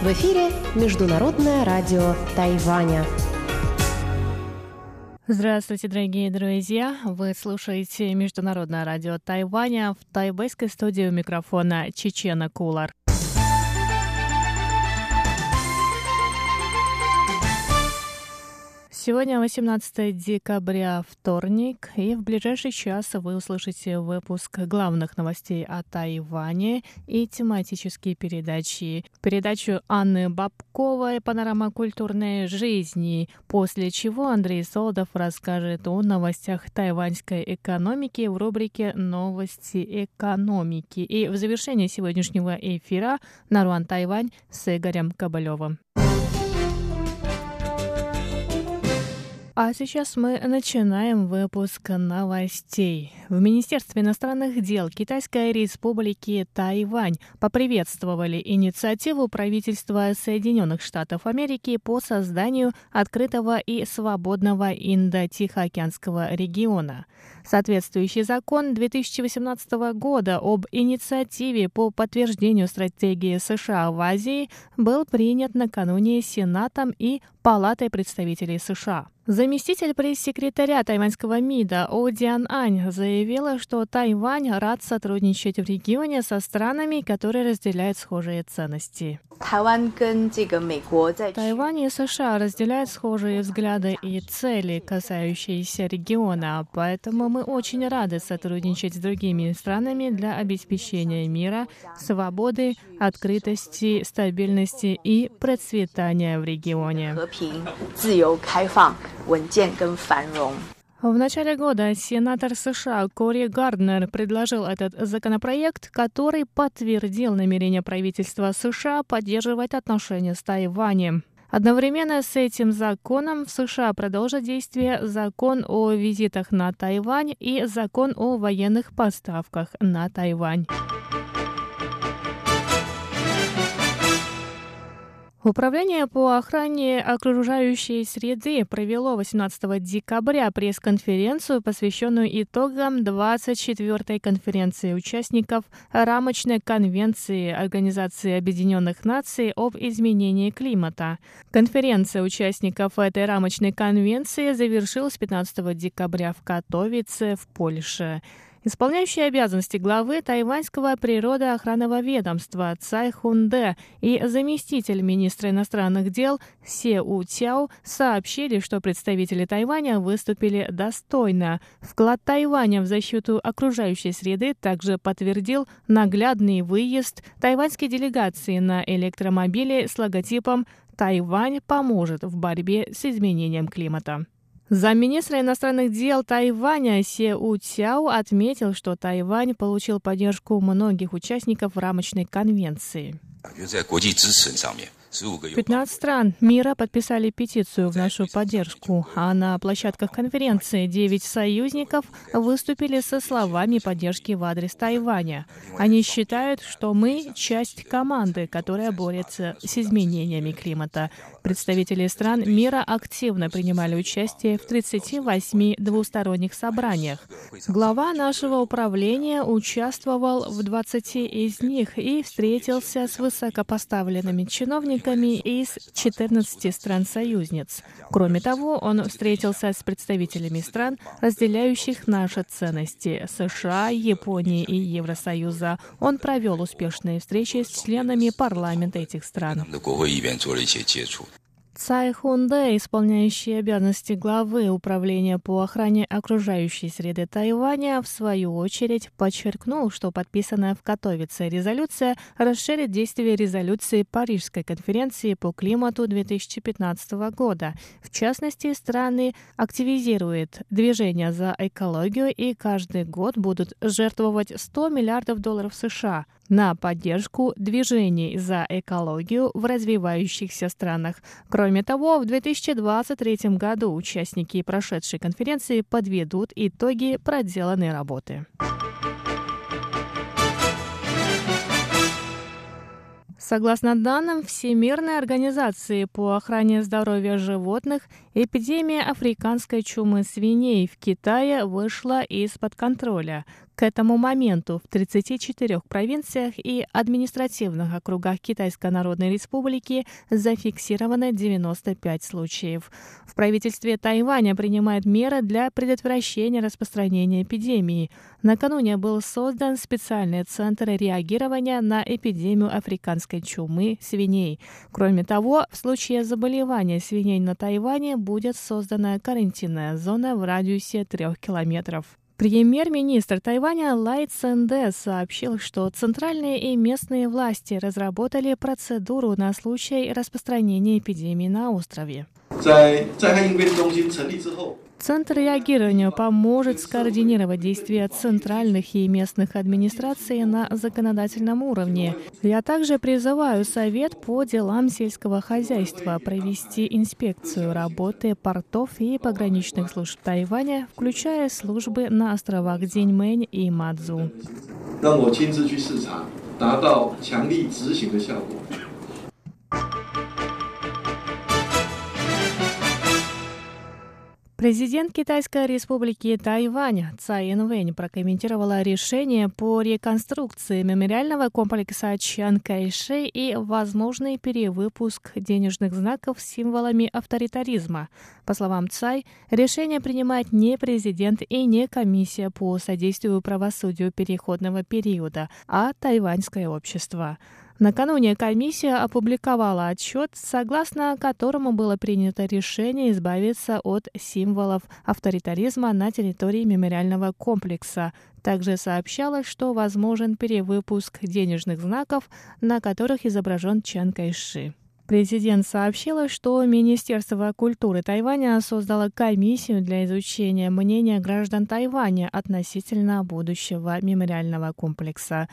В эфире Международное радио Тайваня. Здравствуйте, дорогие друзья! Вы слушаете Международное радио Тайваня в тайбэйской студии у микрофона Чечена Кулар. Сегодня 18 декабря, вторник, и в ближайший час вы услышите выпуск главных новостей о Тайване и тематические передачи. Передачу Анны Бабковой «Панорама культурной жизни», после чего Андрей Солдов расскажет о новостях тайваньской экономики в рубрике «Новости экономики». И в завершении сегодняшнего эфира Наруан Тайвань с Игорем Кабалевым. А сейчас мы начинаем выпуск новостей. В Министерстве иностранных дел Китайской Республики Тайвань поприветствовали инициативу правительства Соединенных Штатов Америки по созданию открытого и свободного Индо-Тихоокеанского региона. Соответствующий закон 2018 года об инициативе по подтверждению стратегии США в Азии был принят накануне Сенатом и Палатой представителей США. Заместитель пресс-секретаря тайваньского МИДа О Диан Ань заявила, что Тайвань рад сотрудничать в регионе со странами, которые разделяют схожие ценности. Тайвань и США разделяют схожие взгляды и цели, касающиеся региона, поэтому мы очень рады сотрудничать с другими странами для обеспечения мира, свободы, открытости, стабильности и процветания в регионе. 稳健跟繁荣。В начале года сенатор США Кори Гарднер предложил этот законопроект, который подтвердил намерение правительства США поддерживать отношения с Тайванем. Одновременно с этим законом в США продолжит действие закон о визитах на Тайвань и закон о военных поставках на Тайвань. Управление по охране окружающей среды провело 18 декабря пресс-конференцию, посвященную итогам 24-й конференции участников рамочной конвенции Организации Объединенных Наций об изменении климата. Конференция участников этой рамочной конвенции завершилась 15 декабря в Катовице в Польше. Исполняющий обязанности главы тайваньского природоохранного ведомства Цай Хунде и заместитель министра иностранных дел Се У Тяо сообщили, что представители Тайваня выступили достойно. Вклад Тайваня в защиту окружающей среды также подтвердил наглядный выезд тайваньской делегации на электромобиле с логотипом «Тайвань поможет в борьбе с изменением климата». Замминистра иностранных дел Тайваня Се У Цяо отметил, что Тайвань получил поддержку многих участников рамочной конвенции. 15 стран мира подписали петицию в нашу поддержку, а на площадках конференции 9 союзников выступили со словами поддержки в адрес Тайваня. Они считают, что мы часть команды, которая борется с изменениями климата. Представители стран мира активно принимали участие в 38 двусторонних собраниях. Глава нашего управления участвовал в 20 из них и встретился с высокопоставленными чиновниками участниками из 14 стран-союзниц. Кроме того, он встретился с представителями стран, разделяющих наши ценности — США, Японии и Евросоюза. Он провел успешные встречи с членами парламента этих стран. Цай Хунде, исполняющий обязанности главы Управления по охране окружающей среды Тайваня, в свою очередь подчеркнул, что подписанная в Катовице резолюция расширит действие резолюции Парижской конференции по климату 2015 года. В частности, страны активизируют движение за экологию и каждый год будут жертвовать 100 миллиардов долларов США на поддержку движений за экологию в развивающихся странах. Кроме того, в 2023 году участники прошедшей конференции подведут итоги проделанной работы. Согласно данным Всемирной организации по охране здоровья животных, эпидемия африканской чумы свиней в Китае вышла из-под контроля. К этому моменту в 34 провинциях и административных округах Китайской Народной Республики зафиксировано 95 случаев. В правительстве Тайваня принимают меры для предотвращения распространения эпидемии. Накануне был создан специальный центр реагирования на эпидемию африканской чумы свиней. Кроме того, в случае заболевания свиней на Тайване будет создана карантинная зона в радиусе трех километров. Премьер-министр Тайваня Лай Цэнде сообщил, что центральные и местные власти разработали процедуру на случай распространения эпидемии на острове. Центр реагирования поможет скоординировать действия центральных и местных администраций на законодательном уровне. Я также призываю Совет по делам сельского хозяйства провести инспекцию работы портов и пограничных служб Тайваня, включая службы на островах Дзиньмэнь и Мадзу. Президент Китайской республики Тайвань Цай Инвэнь прокомментировала решение по реконструкции мемориального комплекса Чан Кайши и возможный перевыпуск денежных знаков с символами авторитаризма. По словам Цай, решение принимает не президент и не комиссия по содействию правосудию переходного периода, а тайваньское общество. Накануне комиссия опубликовала отчет, согласно которому было принято решение избавиться от символов авторитаризма на территории мемориального комплекса. Также сообщалось, что возможен перевыпуск денежных знаков, на которых изображен Чан Кайши. Президент сообщила, что Министерство культуры Тайваня создало комиссию для изучения мнения граждан Тайваня относительно будущего мемориального комплекса.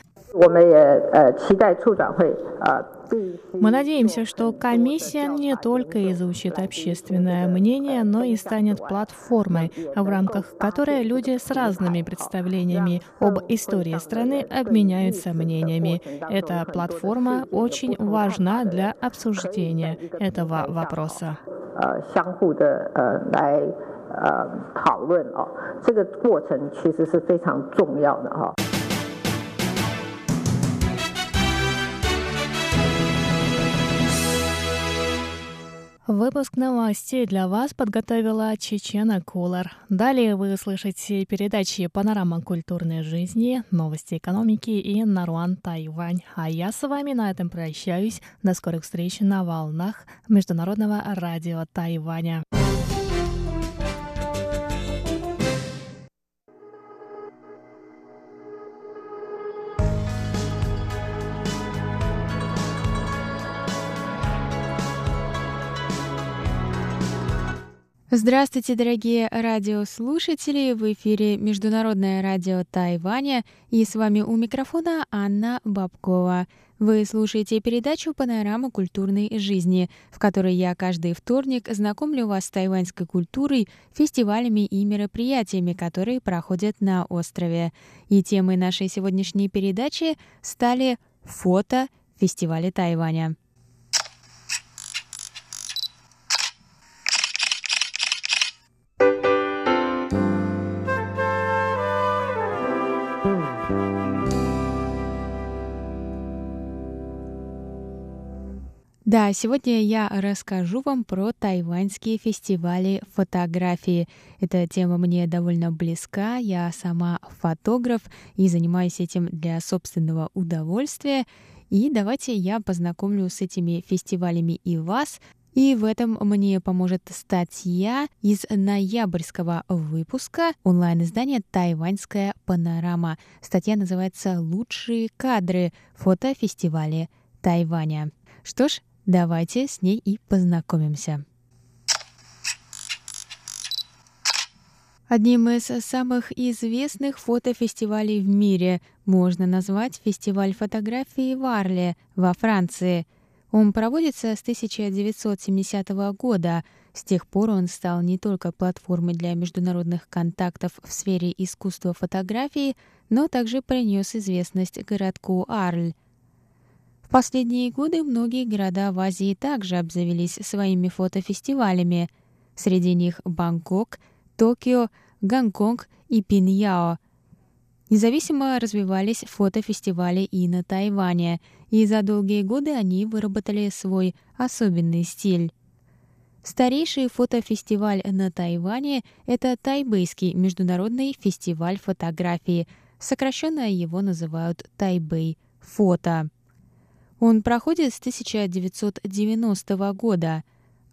Мы надеемся, что комиссия не только изучит общественное мнение, но и станет платформой, в рамках которой люди с разными представлениями об истории страны обменяются мнениями. Эта платформа очень важна для обсуждения этого вопроса. 呃讨论哦，这个过程其实是非常重要的哈。 Выпуск новостей для вас подготовила Чечена Кулар. Далее вы услышите передачи «Панорама культурной жизни», «Новости экономики» и «Наруан Тайвань». А я с вами на этом прощаюсь. До скорых встреч на волнах Международного радио Тайваня. Здравствуйте, дорогие радиослушатели! В эфире Международное радио Тайваня и с вами у микрофона Анна Бабкова. Вы слушаете передачу «Панорама культурной жизни», в которой я каждый вторник знакомлю вас с тайваньской культурой, фестивалями и мероприятиями, которые проходят на острове. И темой нашей сегодняшней передачи стали фото фестиваля Тайваня. Да, сегодня я расскажу вам про тайваньские фестивали фотографии. Эта тема мне довольно близка. Я сама фотограф и занимаюсь этим для собственного удовольствия. И давайте я познакомлю с этими фестивалями и вас. И в этом мне поможет статья из ноябрьского выпуска онлайн-издания «Тайваньская панорама». Статья называется «Лучшие кадры фотофестиваля Тайваня». Что ж, Давайте с ней и познакомимся. Одним из самых известных фотофестивалей в мире можно назвать фестиваль фотографии в Арле во Франции. Он проводится с 1970 года. С тех пор он стал не только платформой для международных контактов в сфере искусства фотографии, но также принес известность городку Арль – Последние годы многие города в Азии также обзавелись своими фотофестивалями. Среди них Бангкок, Токио, Гонконг и Пиньяо. Независимо развивались фотофестивали и на Тайване, и за долгие годы они выработали свой особенный стиль. Старейший фотофестиваль на Тайване – это Тайбэйский международный фестиваль фотографии. Сокращенно его называют Тайбэй фото. Он проходит с 1990 года.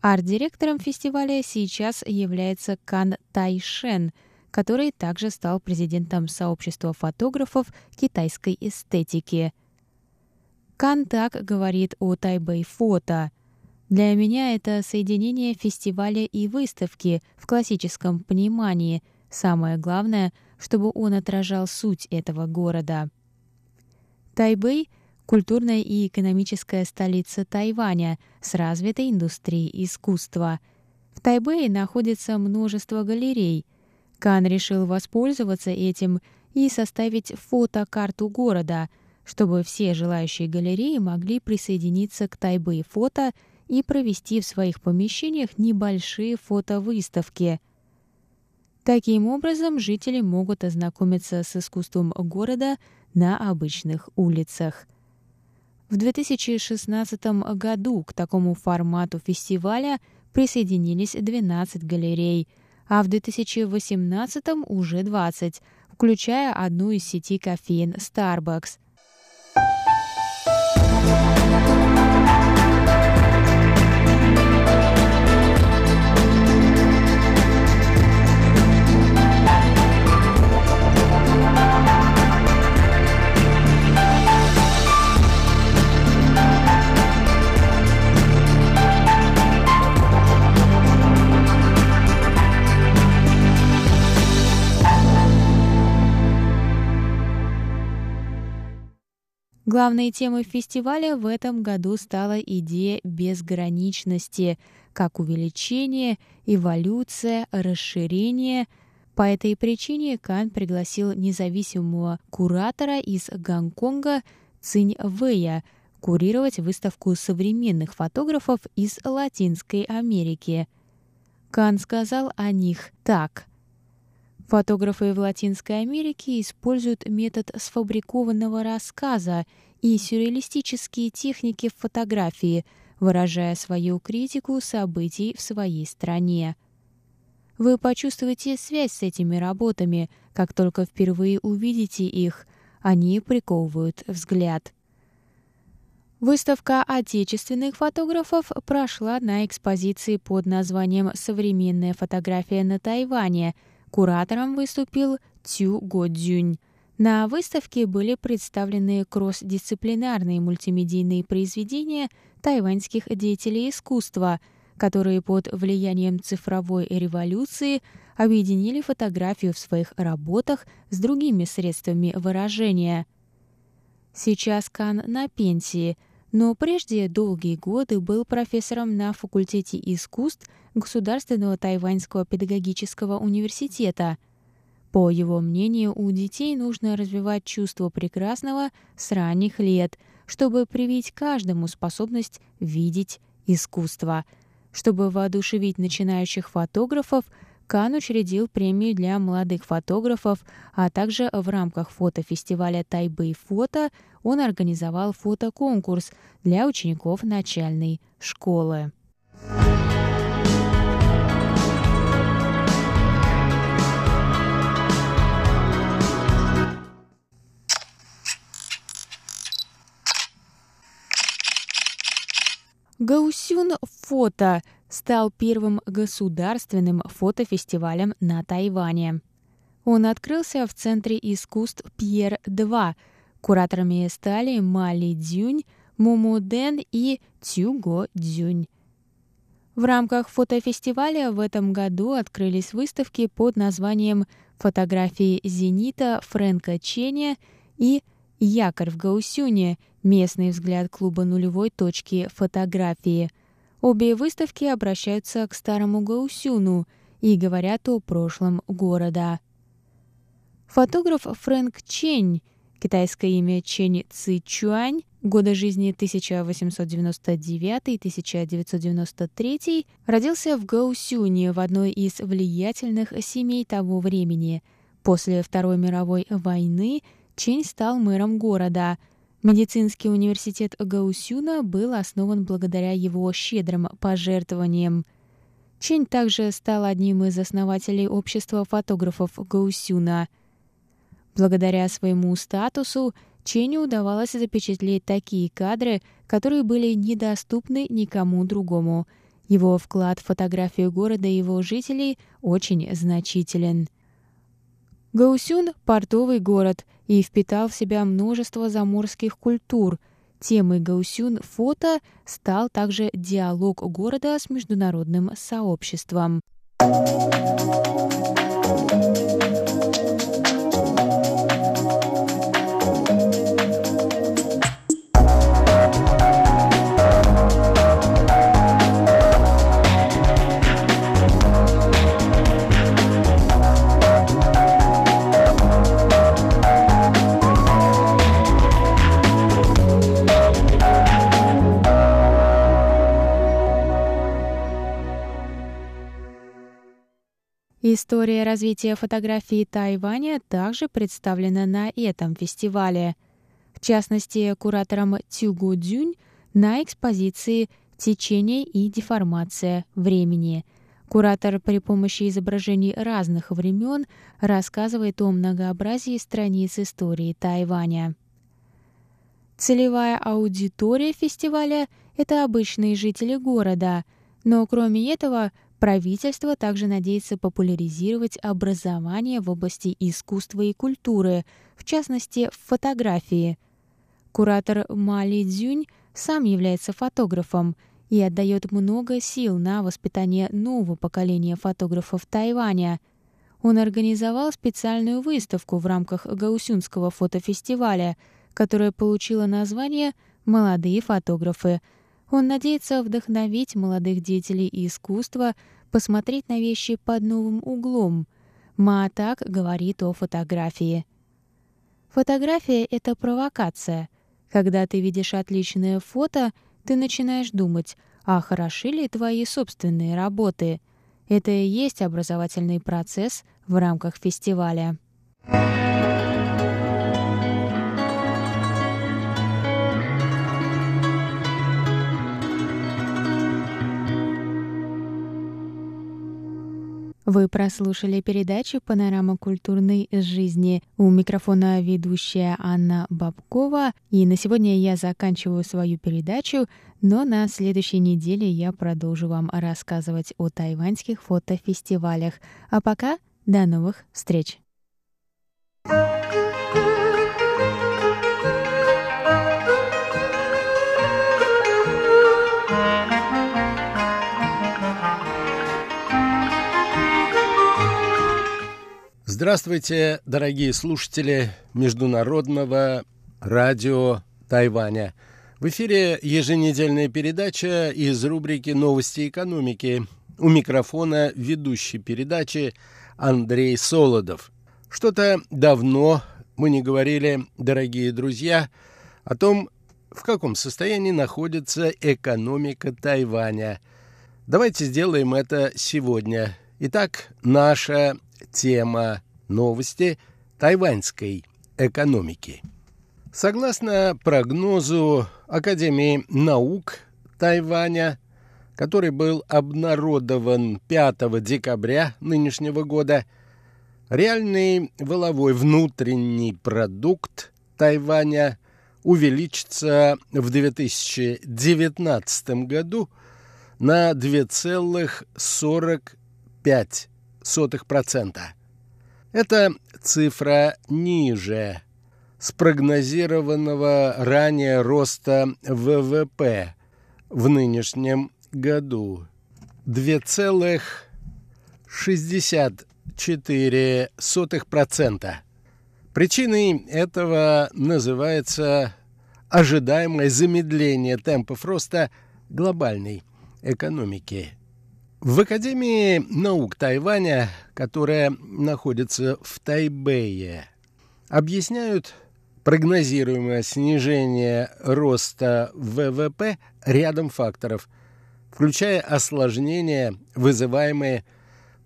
Арт-директором фестиваля сейчас является Кан Тайшен, который также стал президентом сообщества фотографов китайской эстетики. Кан так говорит о Тайбэй фото. Для меня это соединение фестиваля и выставки в классическом понимании. Самое главное, чтобы он отражал суть этого города. Тайбэй – культурная и экономическая столица Тайваня с развитой индустрией искусства. В Тайбэе находится множество галерей. Кан решил воспользоваться этим и составить фотокарту города, чтобы все желающие галереи могли присоединиться к Тайбэй фото – и провести в своих помещениях небольшие фотовыставки. Таким образом, жители могут ознакомиться с искусством города на обычных улицах. В 2016 году к такому формату фестиваля присоединились 12 галерей, а в 2018 уже 20, включая одну из сети кофеин Starbucks – Главной темой фестиваля в этом году стала идея безграничности, как увеличение, эволюция, расширение. По этой причине Кан пригласил независимого куратора из Гонконга Цинь Вэя курировать выставку современных фотографов из Латинской Америки. Кан сказал о них так – Фотографы в Латинской Америке используют метод сфабрикованного рассказа и сюрреалистические техники фотографии, выражая свою критику событий в своей стране. Вы почувствуете связь с этими работами, как только впервые увидите их. Они приковывают взгляд. Выставка отечественных фотографов прошла на экспозиции под названием «Современная фотография на Тайване», Куратором выступил Цю Годзюнь. На выставке были представлены кросс-дисциплинарные мультимедийные произведения тайваньских деятелей искусства, которые под влиянием цифровой революции объединили фотографию в своих работах с другими средствами выражения. Сейчас Кан на пенсии, но прежде долгие годы был профессором на факультете искусств Государственного тайваньского педагогического университета. По его мнению, у детей нужно развивать чувство прекрасного с ранних лет, чтобы привить каждому способность видеть искусство. Чтобы воодушевить начинающих фотографов, Кан учредил премию для молодых фотографов, а также в рамках фотофестиваля «Тайбэй фото» он организовал фотоконкурс для учеников начальной школы. Гаусюн фото стал первым государственным фотофестивалем на Тайване. Он открылся в Центре искусств Пьер-2. Кураторами стали Мали Дзюнь, Муму Дэн и Цюго Дзюнь. В рамках фотофестиваля в этом году открылись выставки под названием «Фотографии зенита» Фрэнка Ченя и «Якорь в Гаусюне. Местный взгляд клуба нулевой точки фотографии». Обе выставки обращаются к старому Гаусюну и говорят о прошлом города. Фотограф Фрэнк Чень, китайское имя Чень Ци Чуань, года жизни 1899-1993, родился в Гаусюне в одной из влиятельных семей того времени. После Второй мировой войны Чень стал мэром города. Медицинский университет Гаусюна был основан благодаря его щедрым пожертвованиям. Чень также стал одним из основателей общества фотографов Гаусюна. Благодаря своему статусу Ченю удавалось запечатлеть такие кадры, которые были недоступны никому другому. Его вклад в фотографию города и его жителей очень значителен. Гаусюн — портовый город и впитал в себя множество заморских культур. Темой Гаусюн фото стал также диалог города с международным сообществом. История развития фотографии Тайваня также представлена на этом фестивале. В частности, куратором Тюгу Дзюнь на экспозиции «Течение и деформация времени». Куратор при помощи изображений разных времен рассказывает о многообразии страниц истории Тайваня. Целевая аудитория фестиваля — это обычные жители города, но кроме этого — Правительство также надеется популяризировать образование в области искусства и культуры, в частности, в фотографии. Куратор Мали Дзюнь сам является фотографом и отдает много сил на воспитание нового поколения фотографов Тайваня. Он организовал специальную выставку в рамках Гаусюнского фотофестиваля, которая получила название «Молодые фотографы», он надеется вдохновить молодых деятелей искусства посмотреть на вещи под новым углом. Ма так говорит о фотографии. Фотография — это провокация. Когда ты видишь отличное фото, ты начинаешь думать, а хороши ли твои собственные работы? Это и есть образовательный процесс в рамках фестиваля. Вы прослушали передачу «Панорама культурной жизни». У микрофона ведущая Анна Бабкова. И на сегодня я заканчиваю свою передачу, но на следующей неделе я продолжу вам рассказывать о тайваньских фотофестивалях. А пока до новых встреч! Здравствуйте, дорогие слушатели Международного радио Тайваня. В эфире еженедельная передача из рубрики «Новости экономики». У микрофона ведущий передачи Андрей Солодов. Что-то давно мы не говорили, дорогие друзья, о том, в каком состоянии находится экономика Тайваня. Давайте сделаем это сегодня. Итак, наша тема Новости тайваньской экономики. Согласно прогнозу Академии наук Тайваня, который был обнародован 5 декабря нынешнего года, реальный воловой внутренний продукт Тайваня увеличится в 2019 году на 2,45%. Эта цифра ниже спрогнозированного ранее роста ВВП в нынешнем году 2,64%. Причиной этого называется ожидаемое замедление темпов роста глобальной экономики. В Академии наук Тайваня, которая находится в Тайбэе, объясняют прогнозируемое снижение роста ВВП рядом факторов, включая осложнения, вызываемые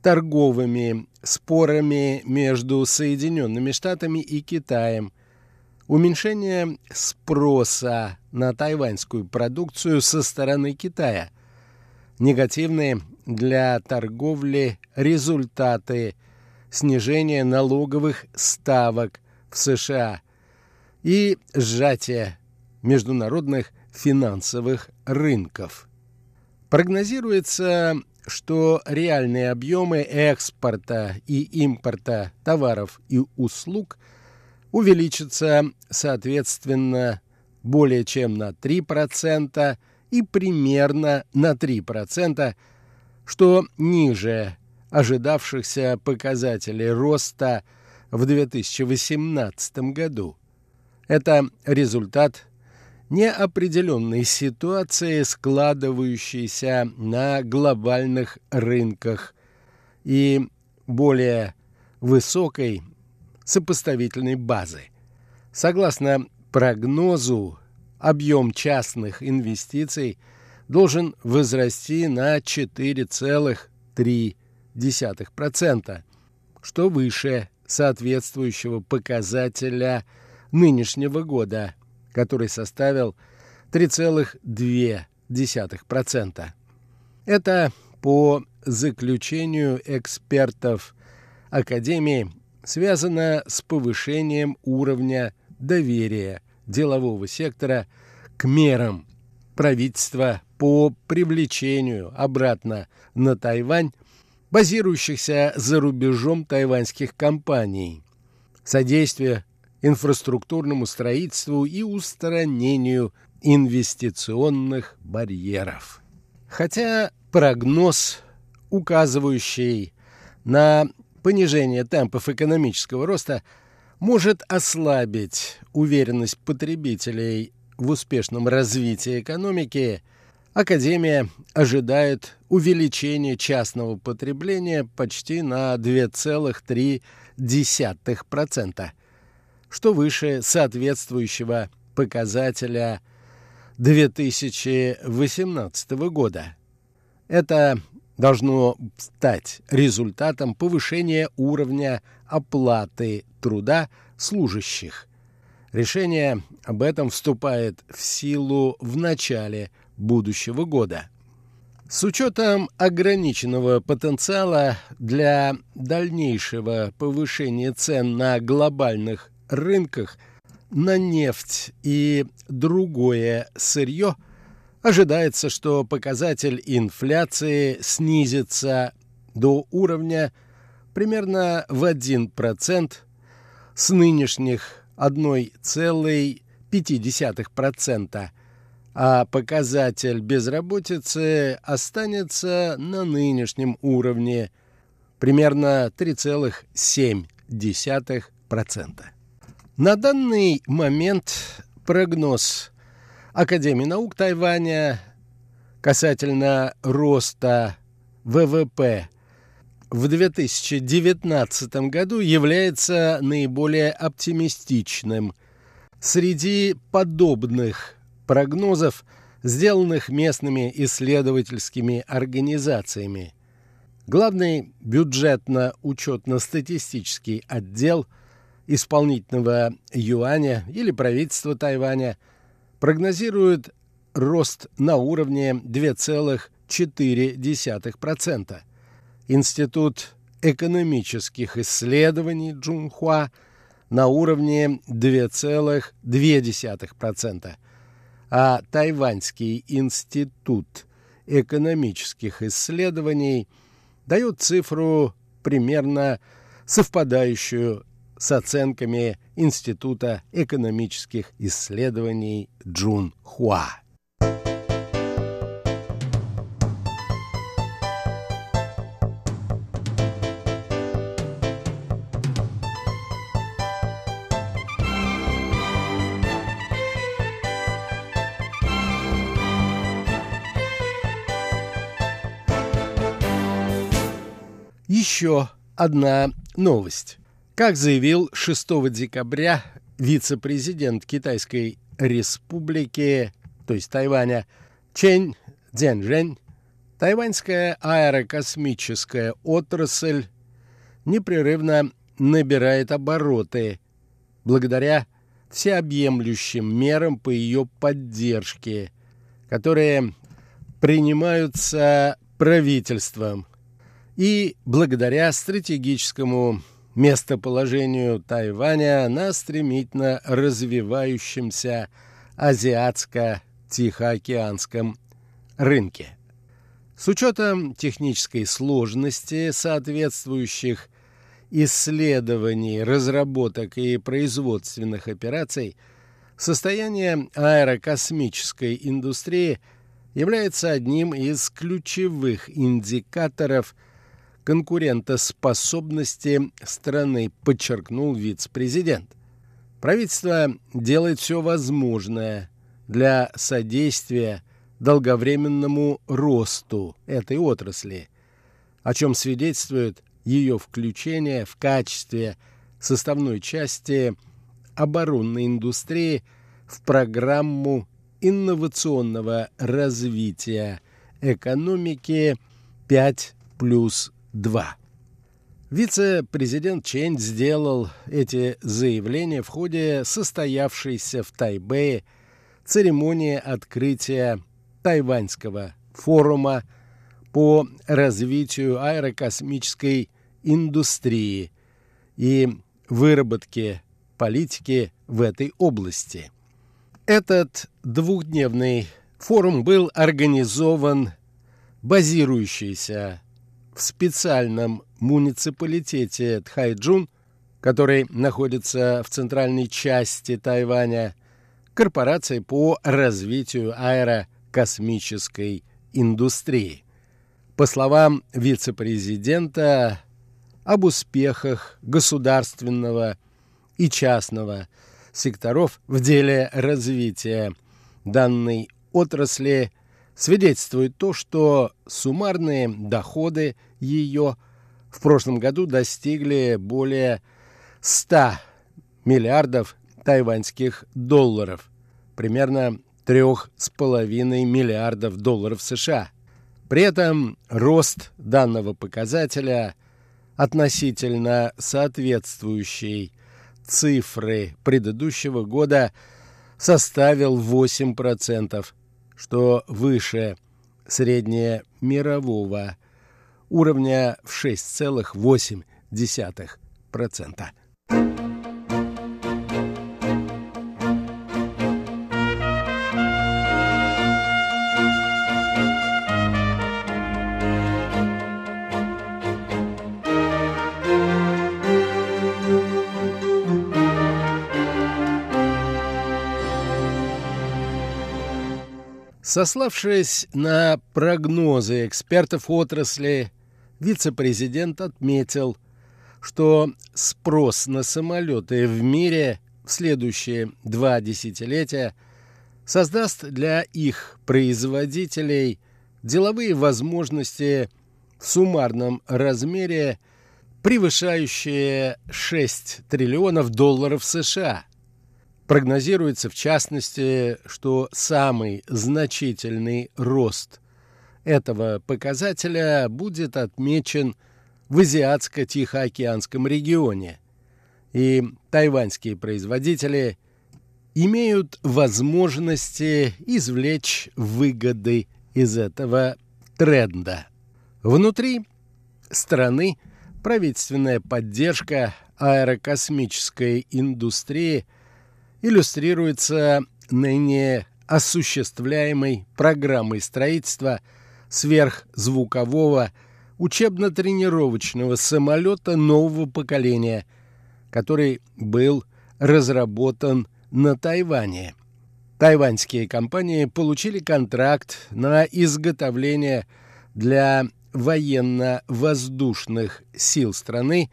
торговыми спорами между Соединенными Штатами и Китаем, уменьшение спроса на тайваньскую продукцию со стороны Китая, негативные для торговли результаты снижения налоговых ставок в США и сжатие международных финансовых рынков. Прогнозируется что реальные объемы экспорта и импорта товаров и услуг увеличатся, соответственно, более чем на 3% и примерно на 3%, что ниже ожидавшихся показателей роста в 2018 году. Это результат неопределенной ситуации, складывающейся на глобальных рынках и более высокой сопоставительной базы. Согласно прогнозу, объем частных инвестиций должен возрасти на 4,3%, что выше соответствующего показателя нынешнего года – который составил 3,2%. Это по заключению экспертов Академии связано с повышением уровня доверия делового сектора к мерам правительства по привлечению обратно на Тайвань базирующихся за рубежом тайваньских компаний, содействие инфраструктурному строительству и устранению инвестиционных барьеров. Хотя прогноз, указывающий на понижение темпов экономического роста, может ослабить уверенность потребителей в успешном развитии экономики, Академия ожидает увеличения частного потребления почти на 2,3% что выше соответствующего показателя 2018 года. Это должно стать результатом повышения уровня оплаты труда служащих. Решение об этом вступает в силу в начале будущего года. С учетом ограниченного потенциала для дальнейшего повышения цен на глобальных рынках на нефть и другое сырье ожидается, что показатель инфляции снизится до уровня примерно в 1% с нынешних 1,5%, а показатель безработицы останется на нынешнем уровне примерно 3,7%. На данный момент прогноз Академии наук Тайваня касательно роста ВВП в 2019 году является наиболее оптимистичным среди подобных прогнозов, сделанных местными исследовательскими организациями. Главный бюджетно-учетно-статистический отдел – исполнительного юаня или правительства Тайваня прогнозирует рост на уровне 2,4%. Институт экономических исследований Джунхуа на уровне 2,2%, а Тайваньский институт экономических исследований дает цифру примерно совпадающую с оценками Института экономических исследований Джун Хуа. Еще одна новость. Как заявил 6 декабря вице-президент Китайской республики, то есть Тайваня, Чэнь Цзяньжэнь, тайваньская аэрокосмическая отрасль непрерывно набирает обороты благодаря всеобъемлющим мерам по ее поддержке, которые принимаются правительством и благодаря стратегическому местоположению Тайваня на стремительно развивающемся азиатско-тихоокеанском рынке. С учетом технической сложности соответствующих исследований, разработок и производственных операций, состояние аэрокосмической индустрии является одним из ключевых индикаторов конкурентоспособности страны, подчеркнул вице-президент. Правительство делает все возможное для содействия долговременному росту этой отрасли, о чем свидетельствует ее включение в качестве составной части оборонной индустрии в программу инновационного развития экономики 5 плюс 2. Вице-президент Чэнь сделал эти заявления в ходе состоявшейся в Тайбэе церемонии открытия Тайваньского форума по развитию аэрокосмической индустрии и выработке политики в этой области. Этот двухдневный форум был организован базирующийся в специальном муниципалитете Тхайджун, который находится в центральной части Тайваня, корпорацией по развитию аэрокосмической индустрии. По словам вице-президента, об успехах государственного и частного секторов в деле развития данной отрасли свидетельствует то, что суммарные доходы ее в прошлом году достигли более 100 миллиардов тайваньских долларов, примерно 3,5 миллиардов долларов США. При этом рост данного показателя относительно соответствующей цифры предыдущего года составил 8%, что выше среднемирового уровня в 6,8%. Сославшись на прогнозы экспертов отрасли, вице-президент отметил, что спрос на самолеты в мире в следующие два десятилетия создаст для их производителей деловые возможности в суммарном размере, превышающие 6 триллионов долларов США – Прогнозируется, в частности, что самый значительный рост этого показателя будет отмечен в Азиатско-Тихоокеанском регионе, и тайваньские производители имеют возможности извлечь выгоды из этого тренда. Внутри страны правительственная поддержка аэрокосмической индустрии – иллюстрируется ныне осуществляемой программой строительства сверхзвукового учебно-тренировочного самолета нового поколения, который был разработан на Тайване. Тайваньские компании получили контракт на изготовление для военно-воздушных сил страны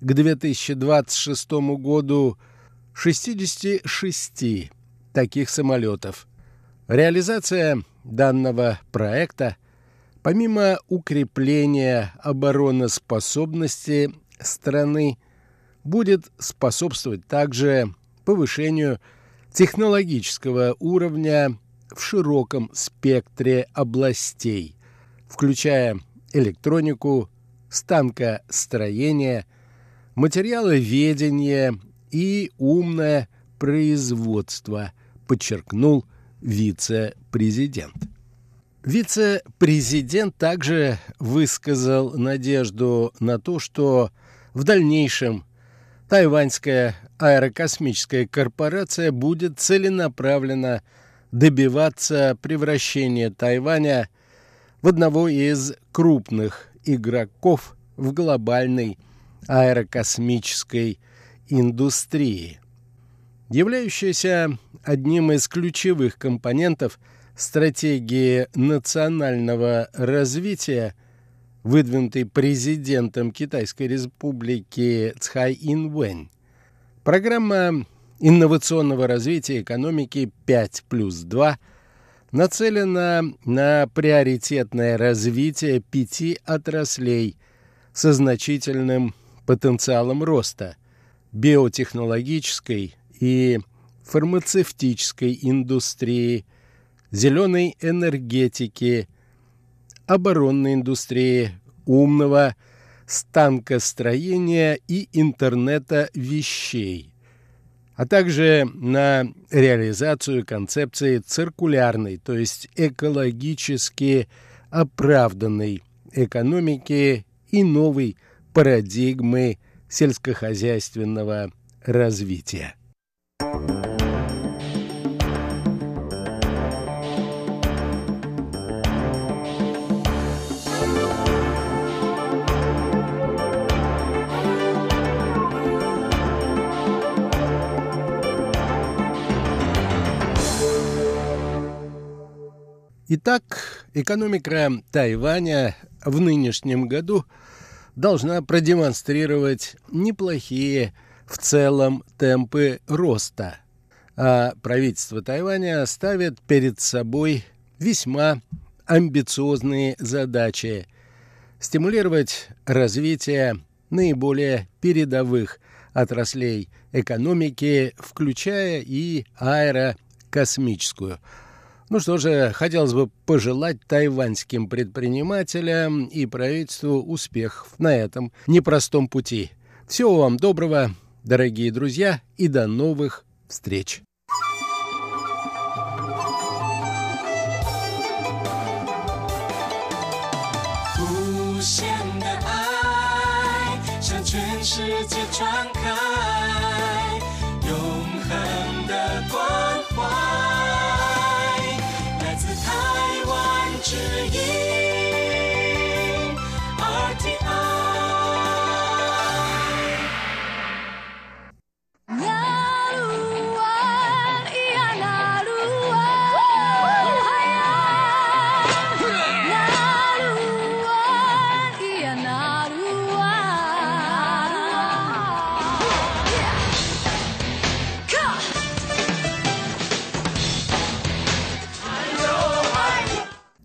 к 2026 году 66 таких самолетов. Реализация данного проекта, помимо укрепления обороноспособности страны, будет способствовать также повышению технологического уровня в широком спектре областей, включая электронику, станкостроение, материаловедение и умное производство, подчеркнул вице-президент. Вице-президент также высказал надежду на то, что в дальнейшем тайваньская аэрокосмическая корпорация будет целенаправленно добиваться превращения Тайваня в одного из крупных игроков в глобальной аэрокосмической индустрии, являющаяся одним из ключевых компонентов стратегии национального развития, выдвинутой президентом Китайской республики Цхай Инвэнь. Программа инновационного развития экономики 5 плюс 2 нацелена на приоритетное развитие пяти отраслей со значительным потенциалом роста – биотехнологической и фармацевтической индустрии, зеленой энергетики, оборонной индустрии, умного станкостроения и интернета вещей, а также на реализацию концепции циркулярной, то есть экологически оправданной экономики и новой парадигмы сельскохозяйственного развития. Итак, экономика Тайваня в нынешнем году должна продемонстрировать неплохие в целом темпы роста, а правительство Тайваня ставит перед собой весьма амбициозные задачи стимулировать развитие наиболее передовых отраслей экономики, включая и аэрокосмическую – ну что же, хотелось бы пожелать тайваньским предпринимателям и правительству успехов на этом непростом пути. Всего вам доброго, дорогие друзья, и до новых встреч!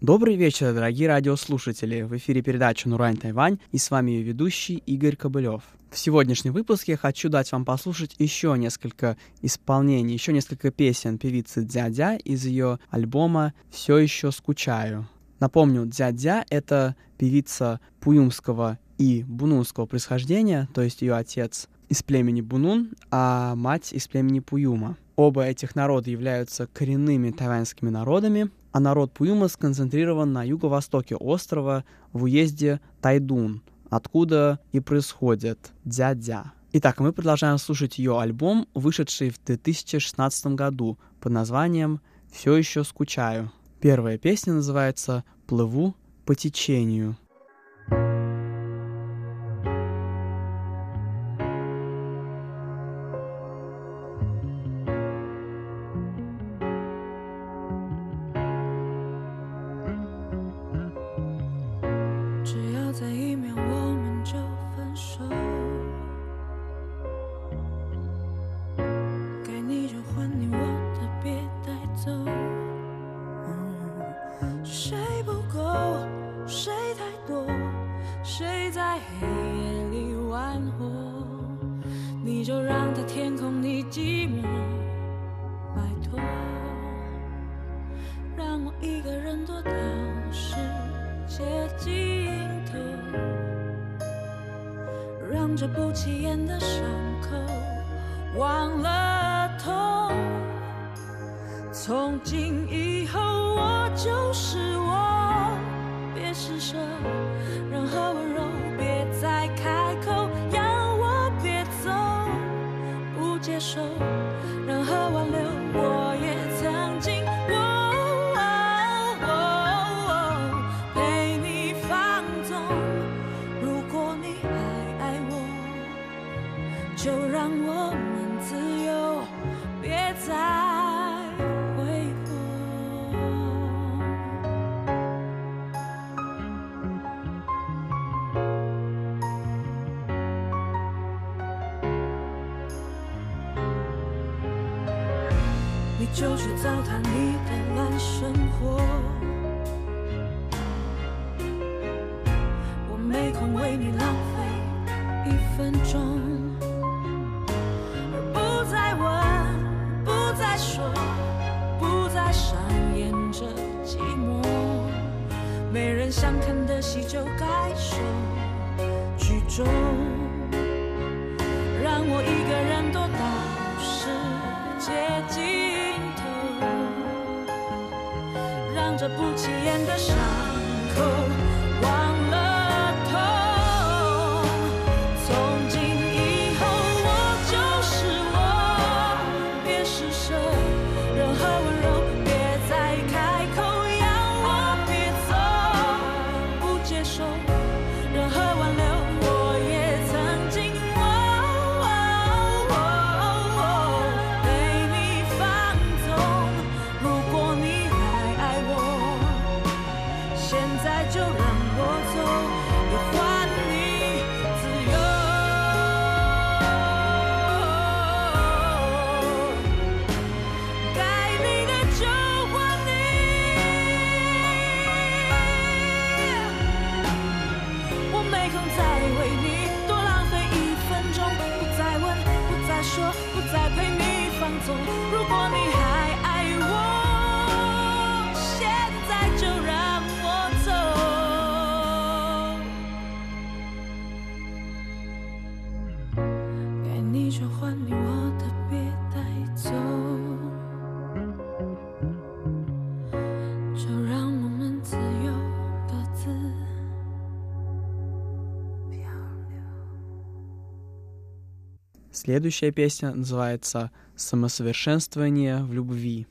Добрый вечер, дорогие радиослушатели! В эфире передача «Нурань Тайвань» и с вами ее ведущий Игорь Кобылев. В сегодняшнем выпуске хочу дать вам послушать еще несколько исполнений, еще несколько песен певицы Дядя из ее альбома «Все еще скучаю». Напомню, Дядя — это певица пуюмского и бунунского происхождения, то есть ее отец из племени Бунун, а мать из племени Пуюма. Оба этих народа являются коренными тайваньскими народами, а народ Пуюма сконцентрирован на юго-востоке острова в уезде Тайдун, откуда и происходит дядя. Итак, мы продолжаем слушать ее альбом, вышедший в 2016 году под названием «Все еще скучаю». Первая песня называется «Плыву по течению». 谁不就是糟蹋你的烂生活。Следующая песня называется «Самосовершенствование в любви».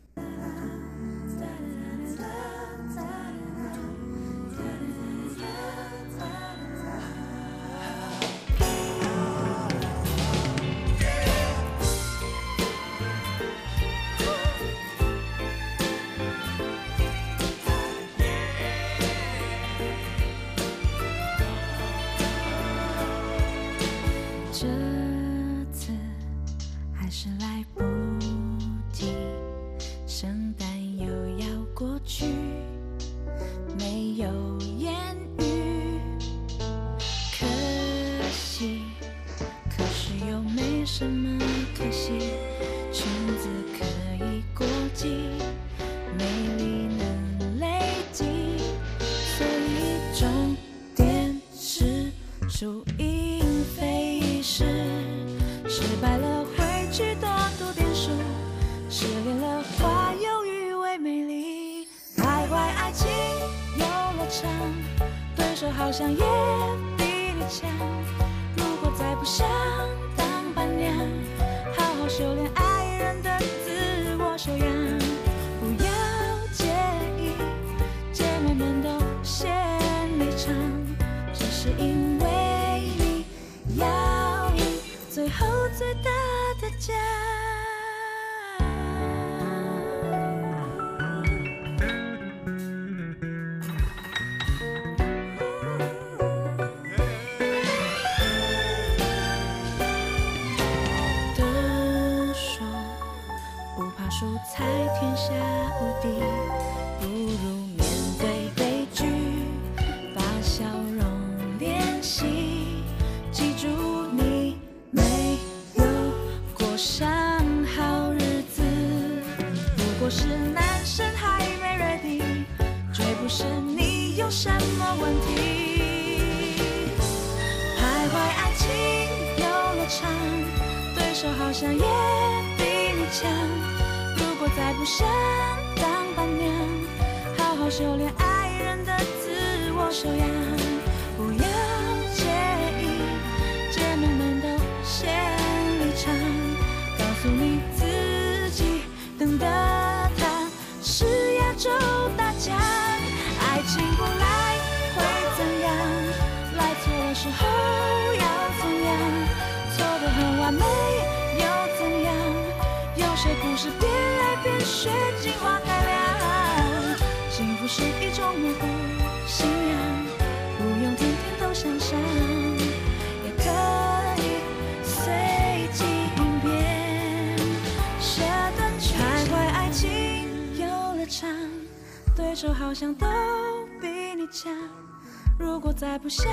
不想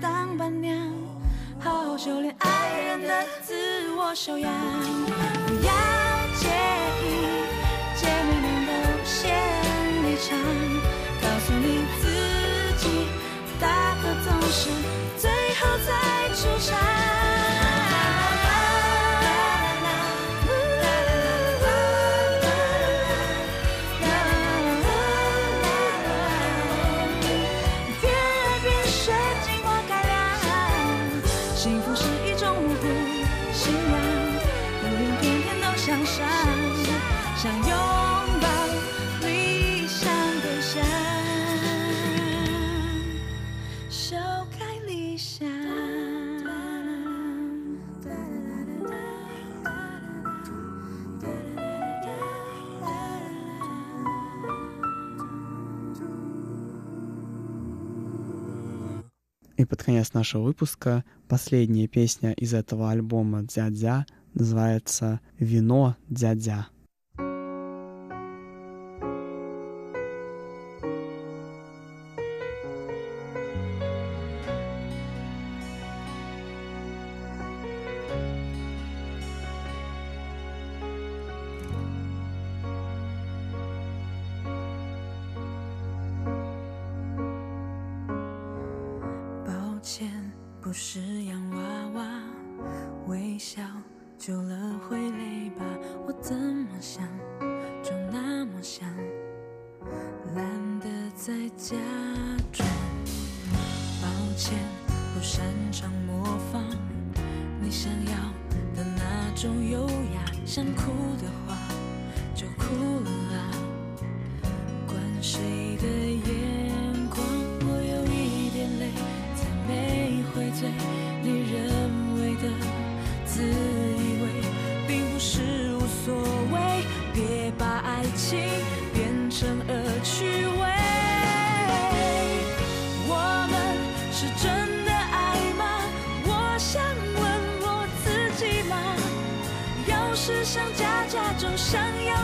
当伴娘，好好修炼爱人的自我修养。不要介意姐妹们的先离场，告诉你自己，大哥总是最后才出场。конец нашего выпуска. Последняя песня из этого альбома «Дядя» называется «Вино дядя».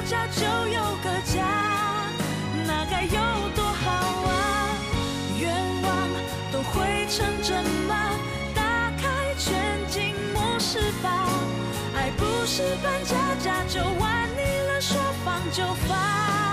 家就有个家那该有多好啊？愿望都会成真吗打开全景模式吧。爱不是扮家家就玩腻了说放就放。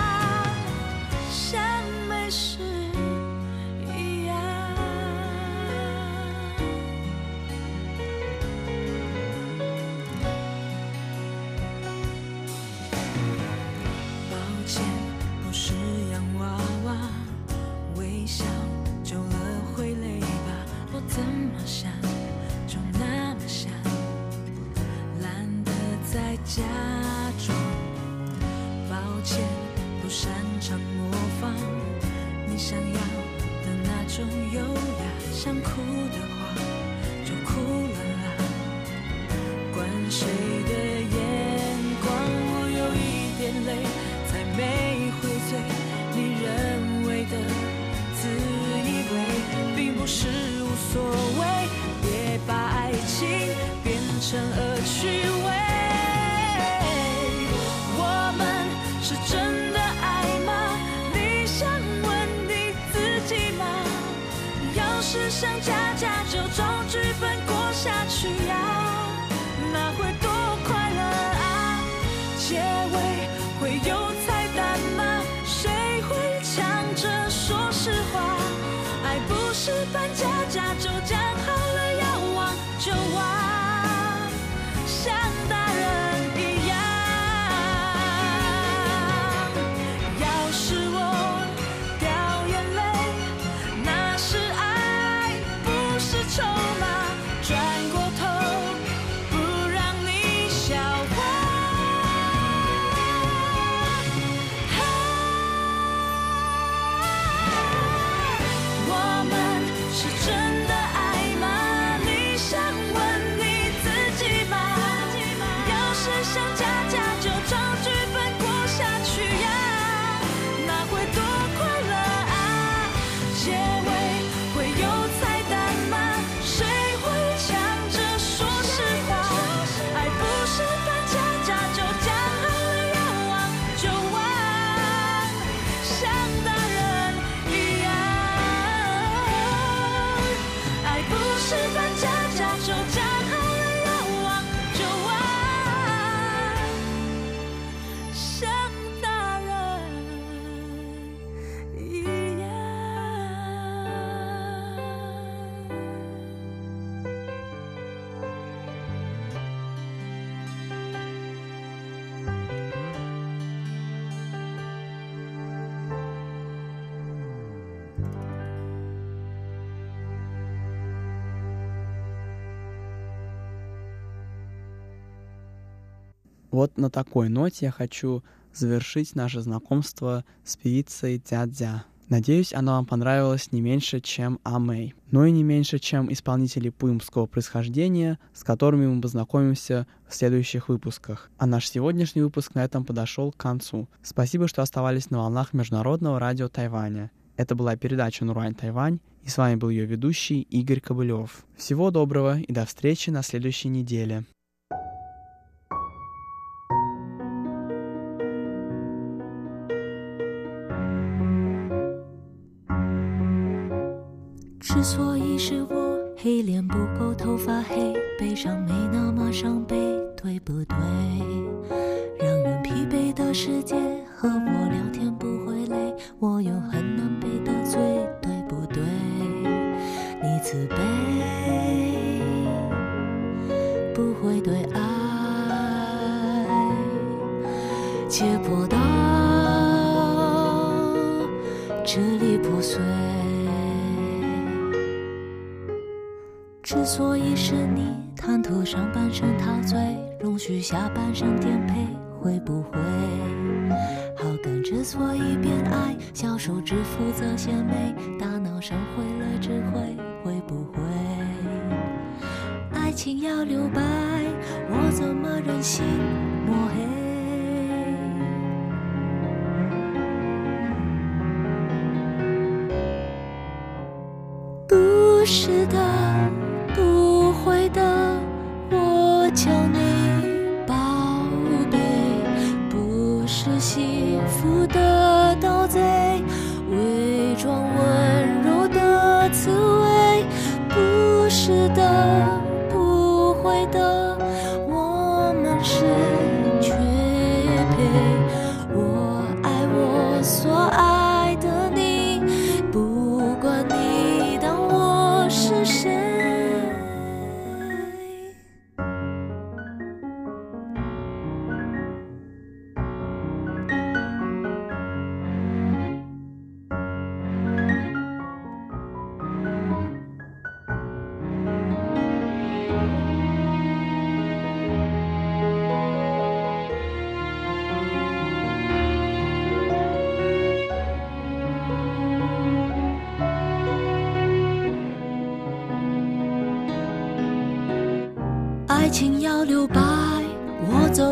Вот на такой ноте я хочу завершить наше знакомство с певицей Дядя. Надеюсь, она вам понравилась не меньше, чем Амей, но ну и не меньше, чем исполнители пуимского происхождения, с которыми мы познакомимся в следующих выпусках. А наш сегодняшний выпуск на этом подошел к концу. Спасибо, что оставались на волнах Международного радио Тайваня. Это была передача Нурань Тайвань, и с вами был ее ведущий Игорь Кобылев. Всего доброго и до встречи на следующей неделе.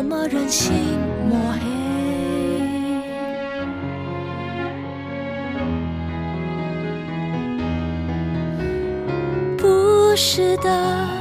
怎么忍心抹黑不是的。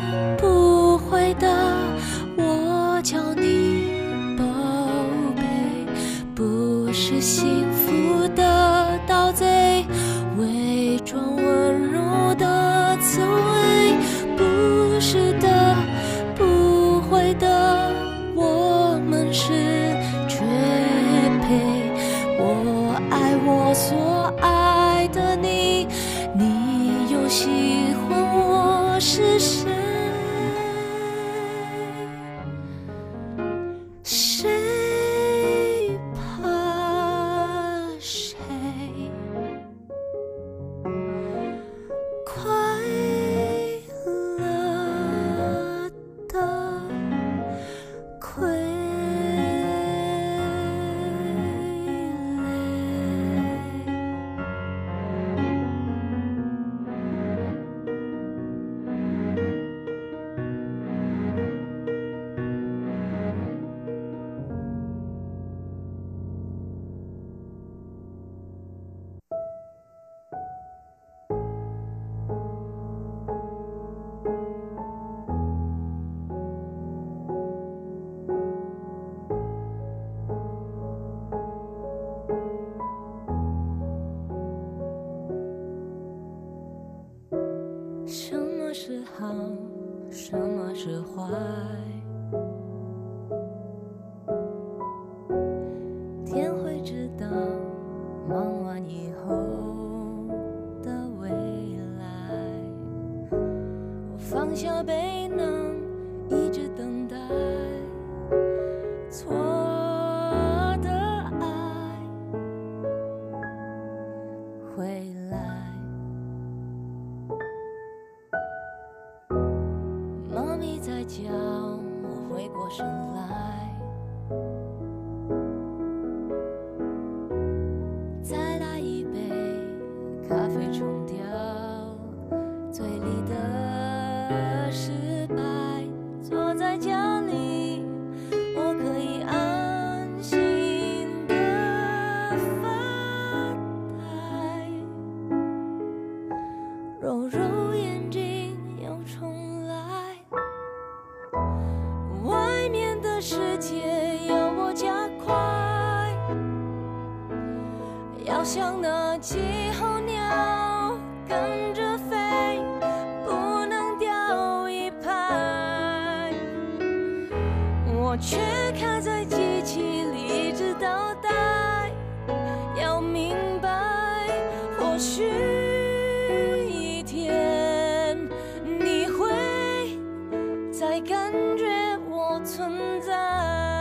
才感觉我存在。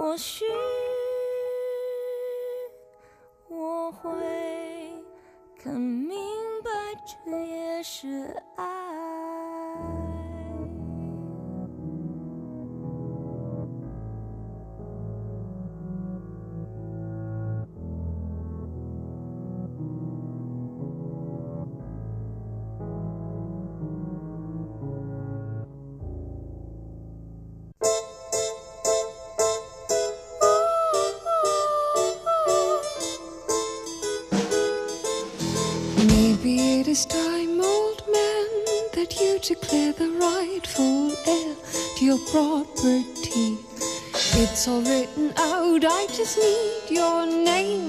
或许我会 property. It's all written out, I just need your name.